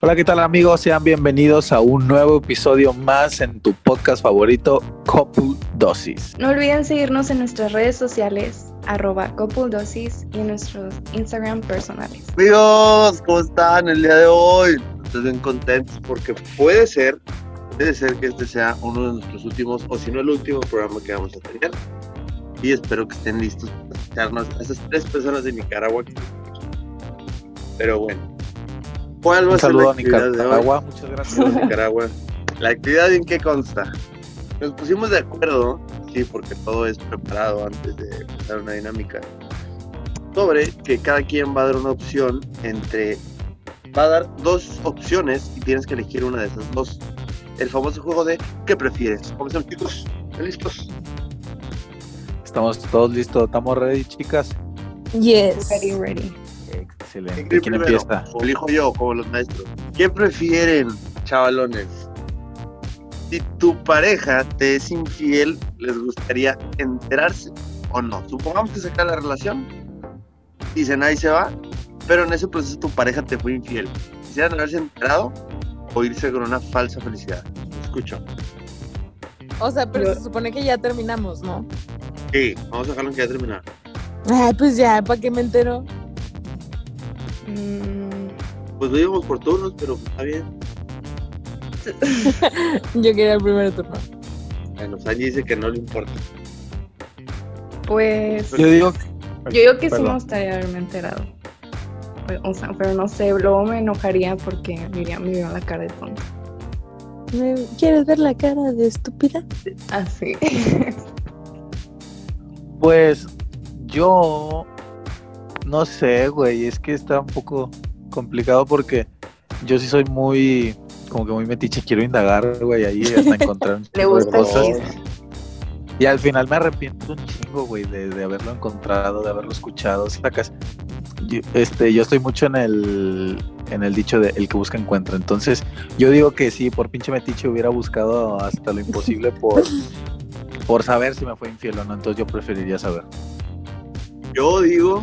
Hola, ¿qué tal amigos? Sean bienvenidos a un nuevo episodio más en tu podcast favorito, Couple Dosis. No olviden seguirnos en nuestras redes sociales, arroba Couple Dosis y en nuestros Instagram personales. Amigos, ¿cómo están el día de hoy? Estoy bien contentos porque puede ser, puede ser que este sea uno de nuestros últimos, o si no el último programa que vamos a tener. Y espero que estén listos para escucharnos a esas tres personas de Nicaragua. Pero bueno, ¿cuál va a ser la actividad de hoy? Nicaragua, muchas gracias. Nicaragua. ¿La actividad en qué consta? Nos pusimos de acuerdo, sí, porque todo es preparado antes de empezar una dinámica, sobre que cada quien va a dar una opción entre. Va a dar dos opciones y tienes que elegir una de esas dos. El famoso juego de ¿qué prefieres? Chicos. ¿Están listos? Estamos todos listos, estamos ready, chicas. Yes. Ready, ready. Excelente. ¿Quién ¿Quién primero? empieza? Elijo yo, como los maestros. ¿Qué prefieren, chavalones? Si tu pareja te es infiel, ¿les gustaría enterarse o no? Supongamos que se acaba la relación, dicen ahí se va, pero en ese proceso tu pareja te fue infiel. ¿Quisieran haberse enterado o irse con una falsa felicidad? Escucho. O sea, pero se supone que ya terminamos, ¿no? Sí, vamos a dejarlo que ya terminar. Ay, pues ya, ¿para qué me entero? Mm, Pues lo íbamos por turnos, pero está bien. Yo quería el primer turno. Bueno, Sanji dice que no le importa. pues Yo digo, yo digo que sí me gustaría haberme enterado. O sea, pero no sé, luego me enojaría porque diría, me vio la cara de tonta. ¿Me- ¿Quieres ver la cara de estúpida? Así. pues yo no sé, güey, es que está un poco complicado porque yo sí soy muy, como que muy metiche, quiero indagar, güey, ahí hasta encontrar un Le gusta cosas. Y al final me arrepiento un chingo, güey, de, de haberlo encontrado, de haberlo escuchado. Sacas. Yo, este, yo estoy mucho en el, en el dicho de el que busca encuentra. Entonces, yo digo que sí, por pinche metiche hubiera buscado hasta lo imposible por, por saber si me fue infiel o no. Entonces, yo preferiría saber. Yo digo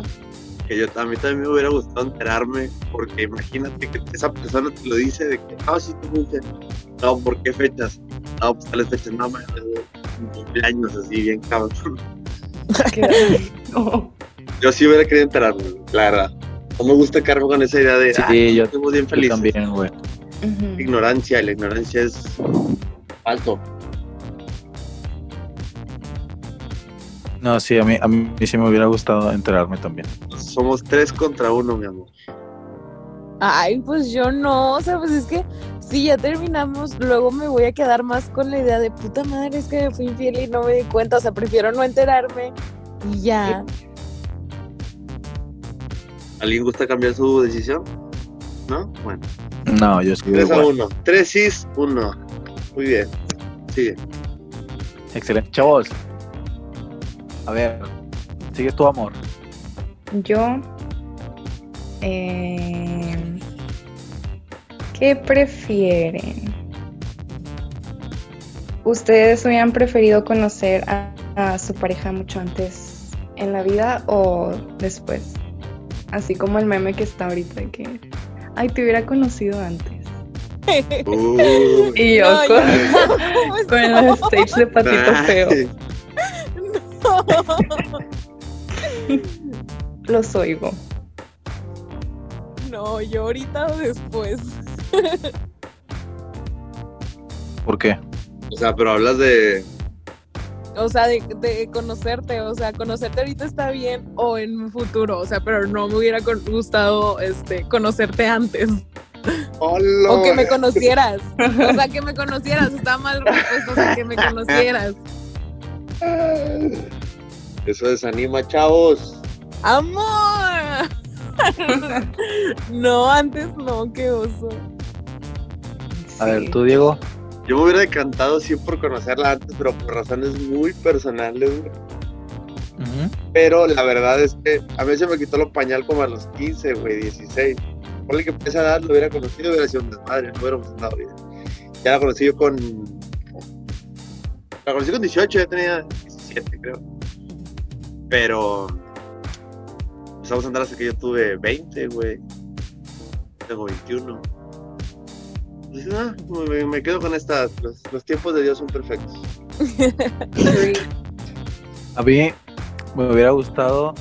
que yo, a mí también me hubiera gustado enterarme, porque imagínate que esa persona te lo dice de que, ah, sí, tú infiel". No, ¿por qué fechas? No, pues tales fechas, no, un cumpleaños así, bien cabrón. No. Yo sí hubiera querido enterarme, la verdad. No me gusta quedarme con esa idea de, Sí, ah, yo- estamos bien Yo felices. también, güey. Ujú. Ignorancia, y la ignorancia es alto. No, sí, a mí, a mí sí me hubiera gustado enterarme también. Somos tres contra uno, mi amor. Ay, pues yo no. O sea, pues es que si ya terminamos, luego me voy a quedar más con la idea de puta madre, es que me fui infiel y no me di cuenta. O sea, prefiero no enterarme y ya. ¿Alguien gusta cambiar su decisión? ¿No? Bueno. No, yo sí. 3 a. 1. 3 cis, 1. Muy bien. Sigue. Excelente. Chavos. A ver, sigues tu amor. Yo. eh, ¿Qué prefieren? ¿Ustedes hubieran preferido conocer a, a su pareja mucho antes en la vida o después? Así como el meme que está ahorita que. Ay, te hubiera conocido antes. Y yo No, con, ¿cómo con los tapes de patito feo. Nice. Los oigo. No, yo ahorita o después. ¿Por qué? O sea, pero hablas de. O sea, de, de conocerte, o sea, conocerte ahorita está bien o en un futuro, o sea, pero no me hubiera gustado este conocerte antes o que me conocieras. O sea, que me conocieras, está mal respuesta, o sea, que me conocieras. Eso desanima, chavos. ¡Amor! No, antes no, qué oso. A ver, tú, Diego. Yo me hubiera decantado sí por conocerla antes, pero por razones muy personales. Pero la verdad es que a mí se me quitó lo pañal como a los 15, güey, 16. Ponle que por esa edad lo hubiera conocido, hubiera sido un desmadre, no hubiéramos andado bien. Ya la conocí yo con. La conocí con 18, ya tenía 17, creo. Pero. Empezamos a andar hasta que yo tuve 20, güey. Tengo 21. Dices, ah, me, me quedo con esta. Los, los tiempos de Dios son perfectos. A mí me hubiera gustado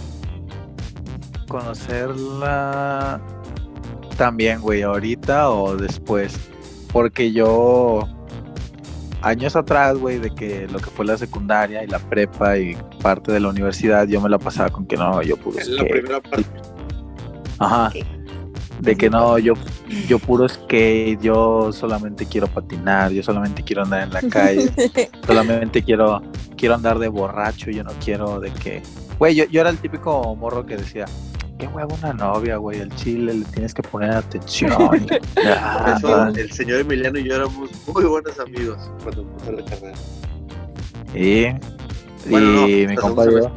conocerla también, güey, ahorita o después. Porque yo, años atrás, güey, de que lo que fue la secundaria y la prepa y parte de la universidad, yo me la pasaba con que no, yo puro Es la skate. primera parte. Ajá. De que no, yo, yo puro skate, yo solamente quiero patinar, yo solamente quiero andar en la calle, solamente quiero, quiero andar de borracho, yo no quiero de que. Güey, yo, yo era el típico morro que decía, qué huevo una novia, güey, el chile le tienes que poner atención. Por Ah, eso el señor Emiliano y yo éramos muy buenos amigos cuando empezó la carrera. Y, Bueno, no, mi compa Diego,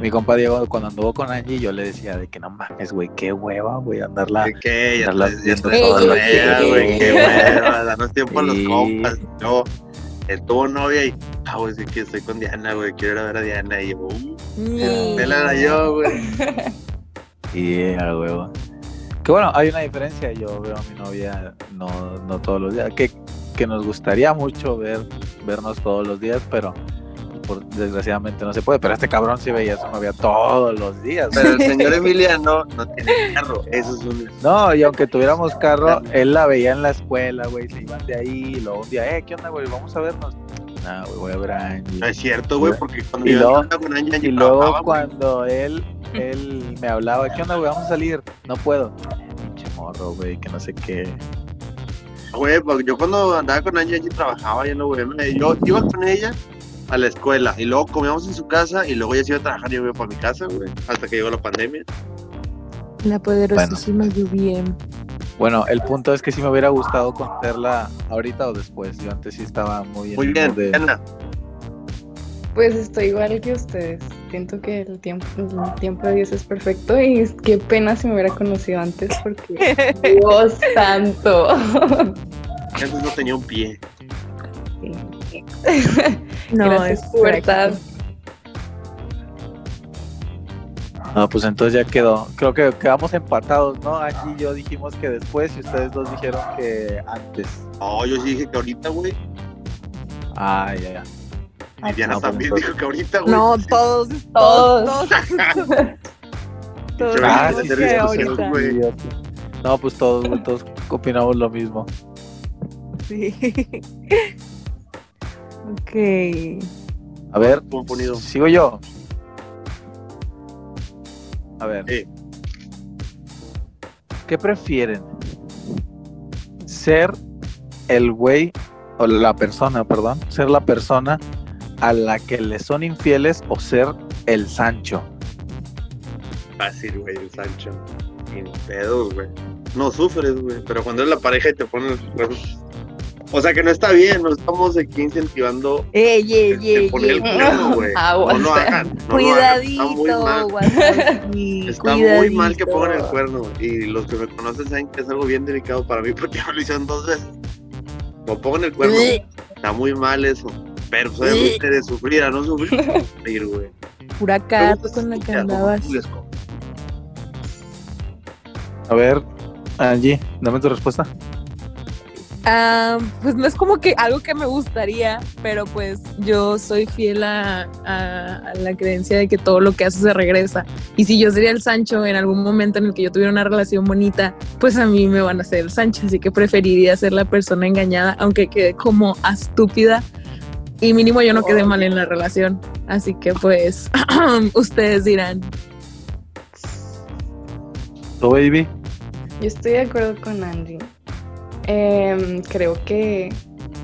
mi compa Diego, cuando anduvo con Angie, yo le decía de que no mames, güey, qué hueva, güey, andarla. ¿De qué? Ya Darla estás diciendo viendo todo, todo, nueva, sí. güey, qué hueva, danos tiempo a los compas. Yo, él tuvo novia y, ah, güey, sí que estoy con Diana, güey, quiero ir a ver a Diana. Y yo, Ni- él era yo, güey. Y a huevo. Que bueno, hay una diferencia. Yo veo a mi novia no, no todos los días. Que, que nos gustaría mucho ver vernos todos los días, pero por, desgraciadamente no se puede. Pero este cabrón sí veía a su novia todos los días. Pero el señor Emiliano no tiene carro, eso es un... No, y aunque tuviéramos carro, él la veía en la escuela, güey. Se iban de ahí y luego un día, eh, ¿qué onda, güey? Vamos a vernos. No, güey, voy a ver a Angie. No es cierto, güey, porque cuando Y yo luego- andaba con Angie, Angie Y luego trabajaba, güey. cuando él, él me hablaba, ¿qué onda, güey? Vamos a salir. No puedo. Pinche morro, güey, que no sé qué. Güey, porque yo cuando andaba con Angie, Angie trabajaba ya en la. Yo iba con ella a la escuela y luego comíamos en su casa y luego ella se iba a trabajar y yo iba para mi casa, güey, hasta que llegó la pandemia. La poderosísima lluvia. Bueno, el punto es que sí me hubiera gustado conocerla ahorita o después. Yo antes sí estaba muy en Muy bien, de-. Pues estoy igual que ustedes. Siento que el tiempo, el tiempo de Dios es perfecto y qué pena si me hubiera conocido antes porque Dios santo. Antes no tenía un pie. No, Gracias, es pubertad. No, pues entonces ya quedó. Creo que quedamos empatados, ¿no? Angie y yo dijimos que después y ustedes dos dijeron que antes. No, yo sí dije que ahorita, güey. Ah, ya, ya. Y Diana no, pues, también entonces- dijo que ahorita, güey. No, todos, todos, Todos. todos. Todos Ah, sí, ahorita. güey. No, pues todos, güey, todos opinamos lo mismo. Sí. ok. A ver, Componido. sigo yo. A ver. Sí. ¿Qué prefieren? ¿Ser el güey o la persona, perdón, ser la persona a la que le son infieles o ser el Sancho? Fácil, güey, el Sancho. Sin pedos, güey. No sufres, güey. Pero cuando es la pareja y te cuernos. O sea que no está bien, no estamos aquí incentivando Ey, ey, el, ey, poner el cuerno, güey. Aguas. No lo hagan. no lo hagan. Está muy Cuidadito, mal. Está muy mal que cuidadito. pongan el cuerno. Y los que me conocen saben que es algo bien delicado para mí porque me lo hicieron dos veces. No pongan el cuerno. Está muy mal eso. Pero obviamente de sufrir a no sufrir, sufrir, güey. Pura te con la que andabas. A ver, Angie, dame tu respuesta. Ah, pues no es como que algo que me gustaría, pero pues yo soy fiel a, a- a la creencia de que todo lo que hace se regresa. Y si yo sería el Sancho en algún momento en el que yo tuviera una relación bonita, pues a mí me van a ser el Sancho. Así que preferiría ser la persona engañada, aunque quede como estúpida. Y mínimo yo no quedé mal en la relación. Así que pues ustedes dirán. ¿Tú, baby? Yo estoy de acuerdo con Angie. Em, creo que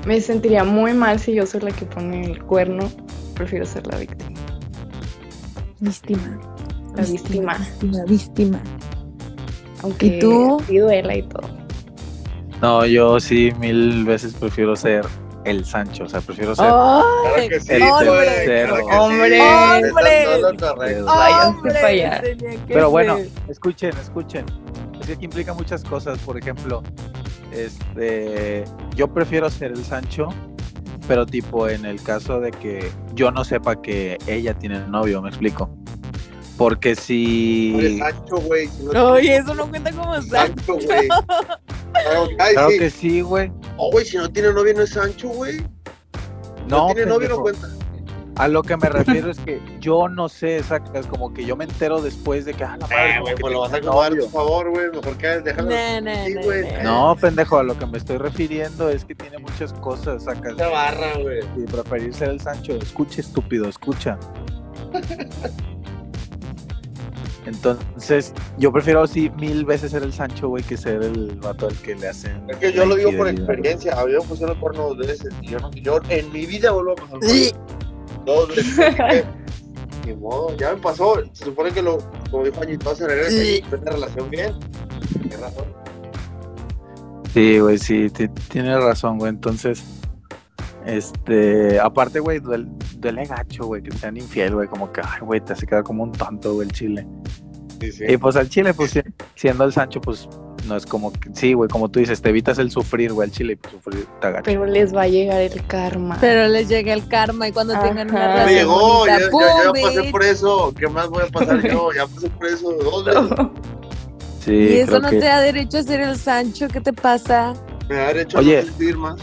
me sentiría muy mal si yo soy la que pone el cuerno. Prefiero ser la víctima. Víctima. La víctima. Víctima, víctima. Aunque ¿Y tú? sí duela y todo. No, yo sí mil veces prefiero ser el Sancho, o sea, prefiero ser Claro ¡Ay! que sí, el güey, tercero. claro que sí. Hombre. Hombre. ¡Hombre! que Pero bueno, escuchen, escuchen. Es que aquí implica muchas cosas. Por ejemplo, este, yo prefiero ser el Sancho, pero tipo en el caso de que yo no sepa que ella tiene novio, me explico. Porque Eres si, Sancho, güey. si no- Oye, eso no cuenta como Sancho. Sancho, güey. Ay, Claro sí. que sí, güey. Oh, güey, si no tiene novia no es Sancho, güey. No, No, tiene novia no cuenta. A lo que me refiero es que yo no sé, sacas, como que yo me entero después de que, ah, la madre, Eh, güey, que pues lo vas a acomodar, por favor, güey. Mejor que déjalo. No, no, Sí, no, güey. no. Pendejo, a lo que me estoy refiriendo es que tiene muchas cosas, sacas. Esa barra, güey. Y preferir ser el Sancho. Escucha, estúpido, escucha. Entonces, yo prefiero así mil veces ser el Sancho, güey, que ser el vato al que le hacen. Es que yo la lo digo por experiencia. A mí me pusieron el porno dos veces. Y yo, no, yo en mi vida vuelvo a pasar. Dos veces. Ni modo, ya me pasó. Se supone que lo, como dijo Añito, se regresa y relación bien. Tienes razón. Sí, güey, sí, ti- tienes razón, güey. Entonces, este, aparte, güey, duele, duele gacho, güey, que sean infiel, güey, como que, ay, güey, te hace quedar como un tonto, güey, el chile. Sí, sí. Y pues al chile, pues si- siendo el Sancho, pues no es como que, sí, güey, como tú dices, te evitas el sufrir, güey, el chile, y pues sufrir te. Pero les va a llegar el karma. Pero les llega el karma y cuando tengan una me relación llegó, ya, bonita, ya, ¡pum, ya pasé por eso. ¿Qué más voy a pasar yo? Ya pasé por eso dos veces. Sí, Y eso creo no que- te da derecho a ser el Sancho, ¿qué te pasa? Me da derecho Oye. a no sentir más.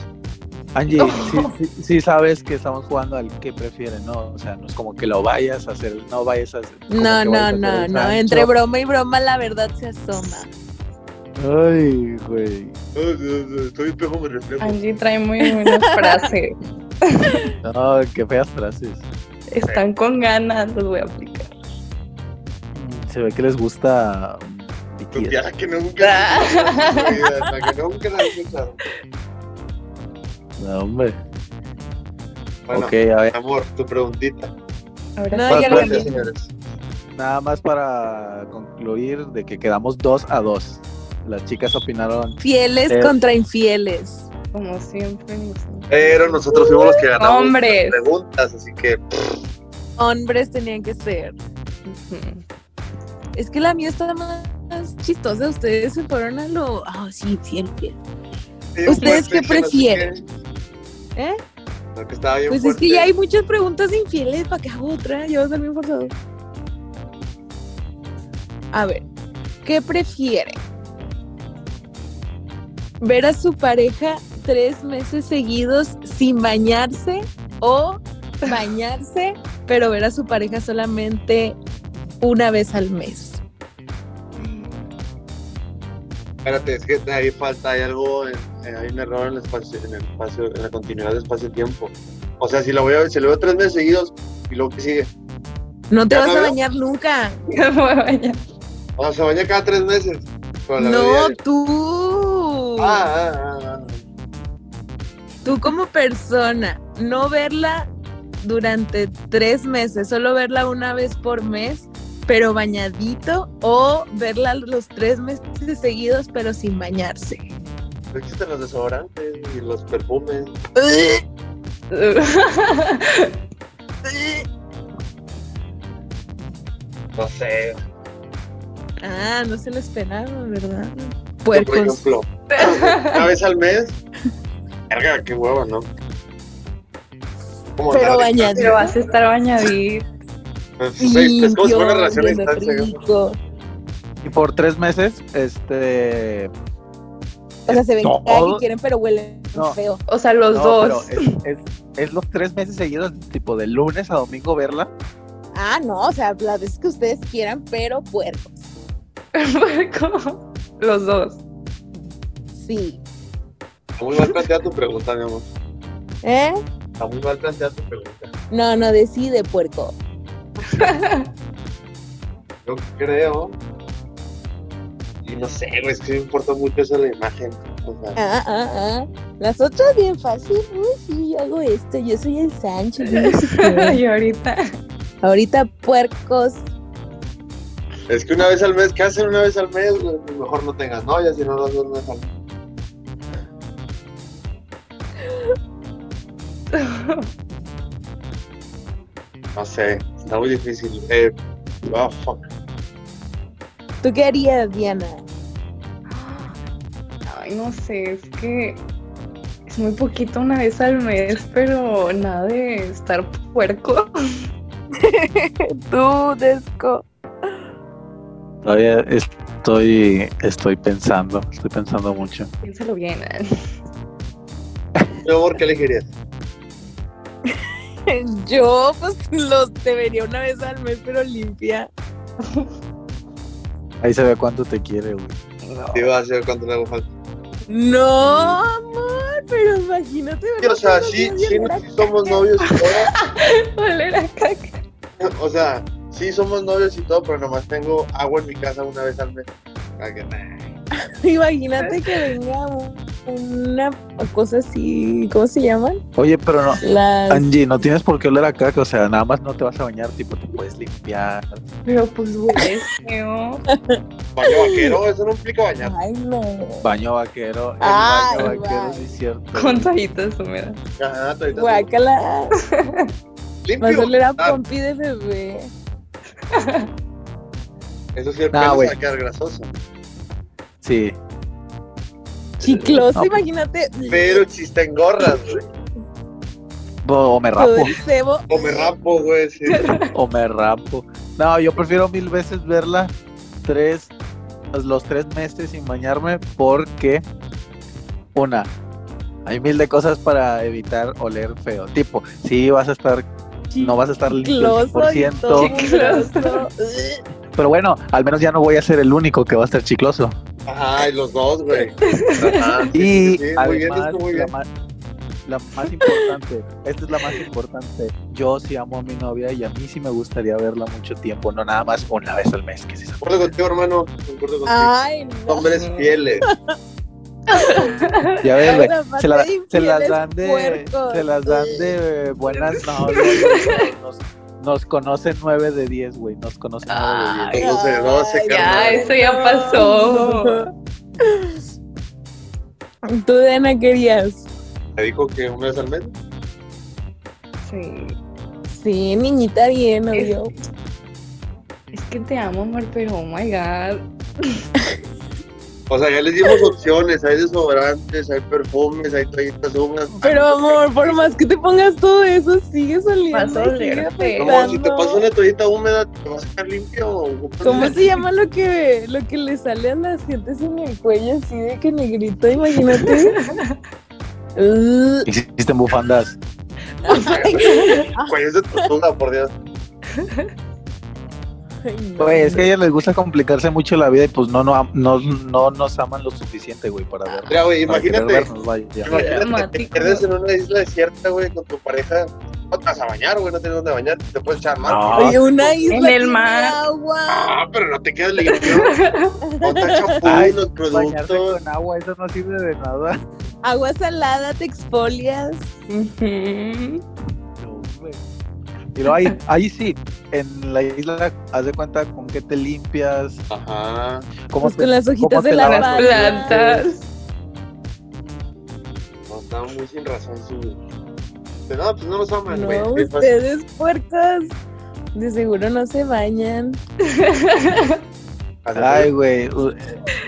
Angie, sí, sí- sí sabes que estamos jugando al que prefieren, ¿no? O sea, no es como que lo vayas a hacer, no vayas a hacer. No, no, no, no. Entre broma y broma la verdad se asoma. Ay, güey. Estoy espejo, me reflejo. Angie trae muy buenas frases. No, qué feas frases. Están con ganas, los voy a aplicar. Se ve que les gusta Vicky. tía que nunca la vida, la que nunca la he escuchado. No, hombre. Bueno, ok, a ver, amor, tu preguntita. Ahora No, ya Gracias, señores. nada más para concluir de que quedamos dos a dos. Las chicas opinaron. Fieles Eh. contra infieles. Como siempre. Pero nosotros fuimos los que ganamos Hombres. las preguntas, así que Hombres tenían que ser. Es que la mía está más chistosa. Ustedes se fueron a lo. Ah, sí, fiel, fiel. sí, ¿Ustedes qué prefieren? que- ¿Eh? lo que estaba bien Pues es que ya hay muchas preguntas infieles. ¿Para qué hago otra? Ya va a ser bien forzado. A ver, ¿qué prefiere? ¿Ver a su pareja tres meses seguidos sin bañarse o bañarse, pero ver a su pareja solamente una vez al mes? Espérate, es que ahí falta, hay algo, en- eh, hay un error en el espacio, en el espacio, en la continuidad de espacio-tiempo. O sea, si lo voy a ver, si lo veo tres meses seguidos, y luego que sigue. No te vas a veo. bañar nunca. Me voy a bañar. O sea, se baña cada tres meses. No, tú. Ah, ah, ah. Tú como persona, no verla durante tres meses, solo verla una vez por mes, pero bañadito, o verla los tres meses seguidos, pero sin bañarse. No existen los desodorantes y los perfumes. No sé. Ah, no se lo esperaban, ¿verdad? Yo, por Puercos. ejemplo, una vez al mes. Verga, qué huevo, ¿no? Como Pero bañadito. Pero vas a estar bañadito. Pues, sí, es como si fuera una relación a distancia. Y por tres meses, este. O sea, se ven Todo- cada que quieren, pero huelen No. feo. O sea, los No, dos. pero es, es, es los tres meses seguidos, tipo de lunes a domingo verla. Ah, no, o sea, las veces que ustedes quieran, pero puercos. ¿Cómo? Los dos. Sí. Está muy mal planteada tu pregunta, mi amor. ¿Eh? Está muy mal planteada tu pregunta. No, no decide, puerco. Yo creo. Y no sé, güey, es que me importa mucho eso de la imagen. O sea, Ah, ah, ah. Las otras bien fácil. Uy, sí, yo hago esto. Yo soy el Sancho. yo no sé qué. y ahorita. Ahorita puercos. Es que una vez al mes, ¿qué hacen una vez al mes? güey? Mejor no tengas novia, si no las dos al mes. No sé, está muy difícil. Eh, oh, fuck. ¿Tú qué harías, Diana? Ay, no sé, es que es muy poquito una vez al mes, pero nada de estar puerco. Tú, Desco. Todavía es- Estoy, estoy pensando, estoy pensando mucho. Piénsalo bien. Mi amor, ¿qué elegirías? Yo, pues, los te vería una vez al mes, pero limpia. Ahí se ve cuánto te quiere, güey. Sí, va a ser cuánto le hago falta. No, amor, pero imagínate. Sí, o sea, ¿verdad? sí, sí, la sí somos novios y todo. Oler a caca. O sea, sí somos novios y todo, pero nomás tengo agua en mi casa una vez al mes. Imagínate que venga un- una cosa así, ¿cómo se llaman? Oye, pero no, Las... Angie, no tienes por qué oler a caca, o sea, nada más no te vas a bañar, tipo, te puedes limpiar. Pero pues feo. Baño vaquero, eso no implica bañar. Ay, no. Baño vaquero, el Ay, baño vaquero, sí es cierto. Con toallitas húmedas. Ajá, todavía Guácala. limpio. Vas a oler a Ah, pompi de bebé. Eso sí, el Nah, pelo se güey. va a quedar grasoso. Sí. Chicloso, No. imagínate. Pero existen gorras, güey. O me rapo. O me rapo, güey. Sí. o me rapo. No, yo prefiero mil veces verla tres, pues, los tres meses sin bañarme porque, una, hay mil de cosas para evitar oler feo. Tipo, sí vas a estar, no vas a estar limpio y 100%, todo Chicloso. graso. pero bueno, al menos ya no voy a ser el único que va a estar chicloso. Ajá, y los dos, güey. Y Sí, sí, muy bien, además, muy la, bien. más, la más importante, esta es la más importante. Yo sí amo a mi novia y a mí sí me gustaría verla mucho tiempo, no nada más una vez al mes. Que se- contigo, hermano. Concuerdo contigo. Ay, no. Hombres fieles. Ya ves, se, la- se las dan de, puercos. se las dan de buenas novias. Nos, nos conocen nueve de diez, güey, nos conocen nueve de diez. Ay. Doce, doce, Ay, carnal. eso ya pasó. Tú, Dana, querías. Me dijo que una vez al mes. Sí. Sí, niñita bien, Es- obvio. Es que te amo, amor, pero oh my god. O sea, ya les dimos opciones. Hay desodorantes, hay perfumes, hay toallitas húmedas. Pero amor, por más que te pongas todo eso, sigues oliendo. Vas a. Como si te pasas una toallita húmeda, ¿te vas a sacar limpio? o- ¿Cómo se llama lo que, lo que le sale a las gentes en el cuello así de que negrito? Imagínate. Existen bufandas. Es de tortuga, por Dios. Ay, no. Güey, es que a ellas les gusta complicarse mucho la vida y pues no, no, no, no nos aman lo suficiente, güey, para ver. Mira, güey, imagínate. vernos, vaya. Imagínate, te pierdes en una isla desierta, güey, con tu pareja. No te vas a bañar, güey, no tienes dónde bañar. Te puedes echar más. No. Oye, una isla En el mar. agua. Ah, pero no te quedas limpio. No te champú, Ay, los productos. con agua, eso no sirve de nada. Agua salada, te exfolias. Y luego ahí, ahí sí, en la isla, haz de cuenta con qué te limpias, Ajá. cómo Pues te, con las hojitas de Las los plantas. No, estaba muy sin razón su. De nada, pues no nos aman, güey. No, ustedes puercas. De seguro no se bañan. Ay, güey,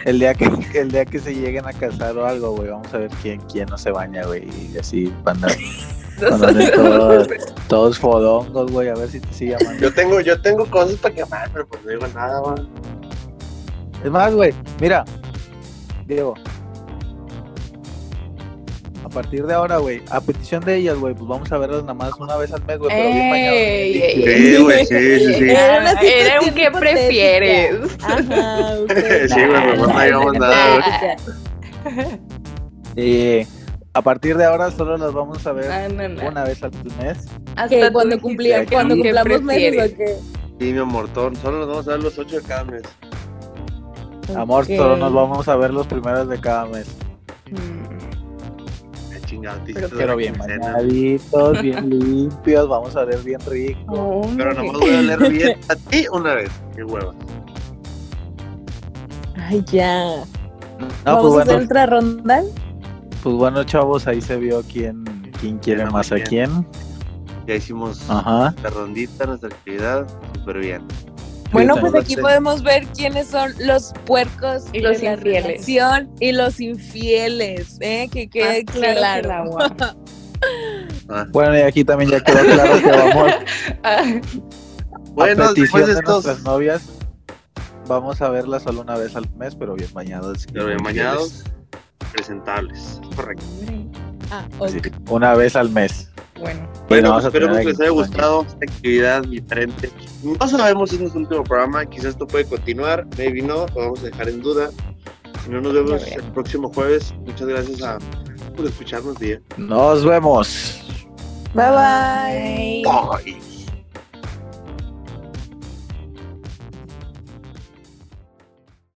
el día que el día que se lleguen a casar o algo, güey, vamos a ver quién quién no se baña, güey, y así van a todos, todos fodongos, güey, a ver si te sigue amando. Yo tengo, yo tengo cosas para quemar, pero pues no digo nada, man. Es más, güey, mira, Diego. A partir de ahora, güey, a petición de ellas, güey, pues vamos a verlas nada más una vez al mes, güey, pero bien bañados. Sí, güey, sí, sí, sí. Era Era un que prefieres. Ajá, Sí, güey, mejor no digamos nada, güey. Y a partir de ahora solo las vamos a ver Ah, no, no. una vez al mes. Hasta cuando que cuando ¿qué cumplamos meses o qué. Sí, mi amor, todo- solo nos vamos a dar los ocho de cada mes. Amor, Ok. solo nos vamos a ver los primeros de cada mes. Mm. Chingado, Pero bien bañaditos, bien limpios, vamos a ver bien rico. Hombre. Pero nomás voy a leer bien a ti una vez. Qué hueva. Ay, ya. No, ¿Vamos pues a hacer bueno, otra ronda? Pues bueno, chavos, ahí se vio quién, quién quiere más a quién. Ya hicimos Ajá. la rondita, nuestra actividad. Súper bien. Bueno, pues aquí podemos ver quiénes son los puercos Y los infieles. relación y los infieles, ¿eh? Que quede Más claro agua. Ah. Bueno, y aquí también ya quedó claro que vamos Ah, Bueno, a después petición de nuestras novias. vamos a verla solo una vez al mes, pero bien bañados. Pero bien bañados. Presentables. Es correcto. Ah, Así ok. que una vez al mes. Bueno, Bueno, a esperemos que les haya aquí- gustado esta actividad diferente. No sabemos si es nuestro último programa, quizás esto puede continuar, maybe no, lo vamos a dejar en duda. Si no, nos vemos el próximo jueves. Muchas gracias a, por escucharnos, día. Nos vemos. Bye. bye. Bye.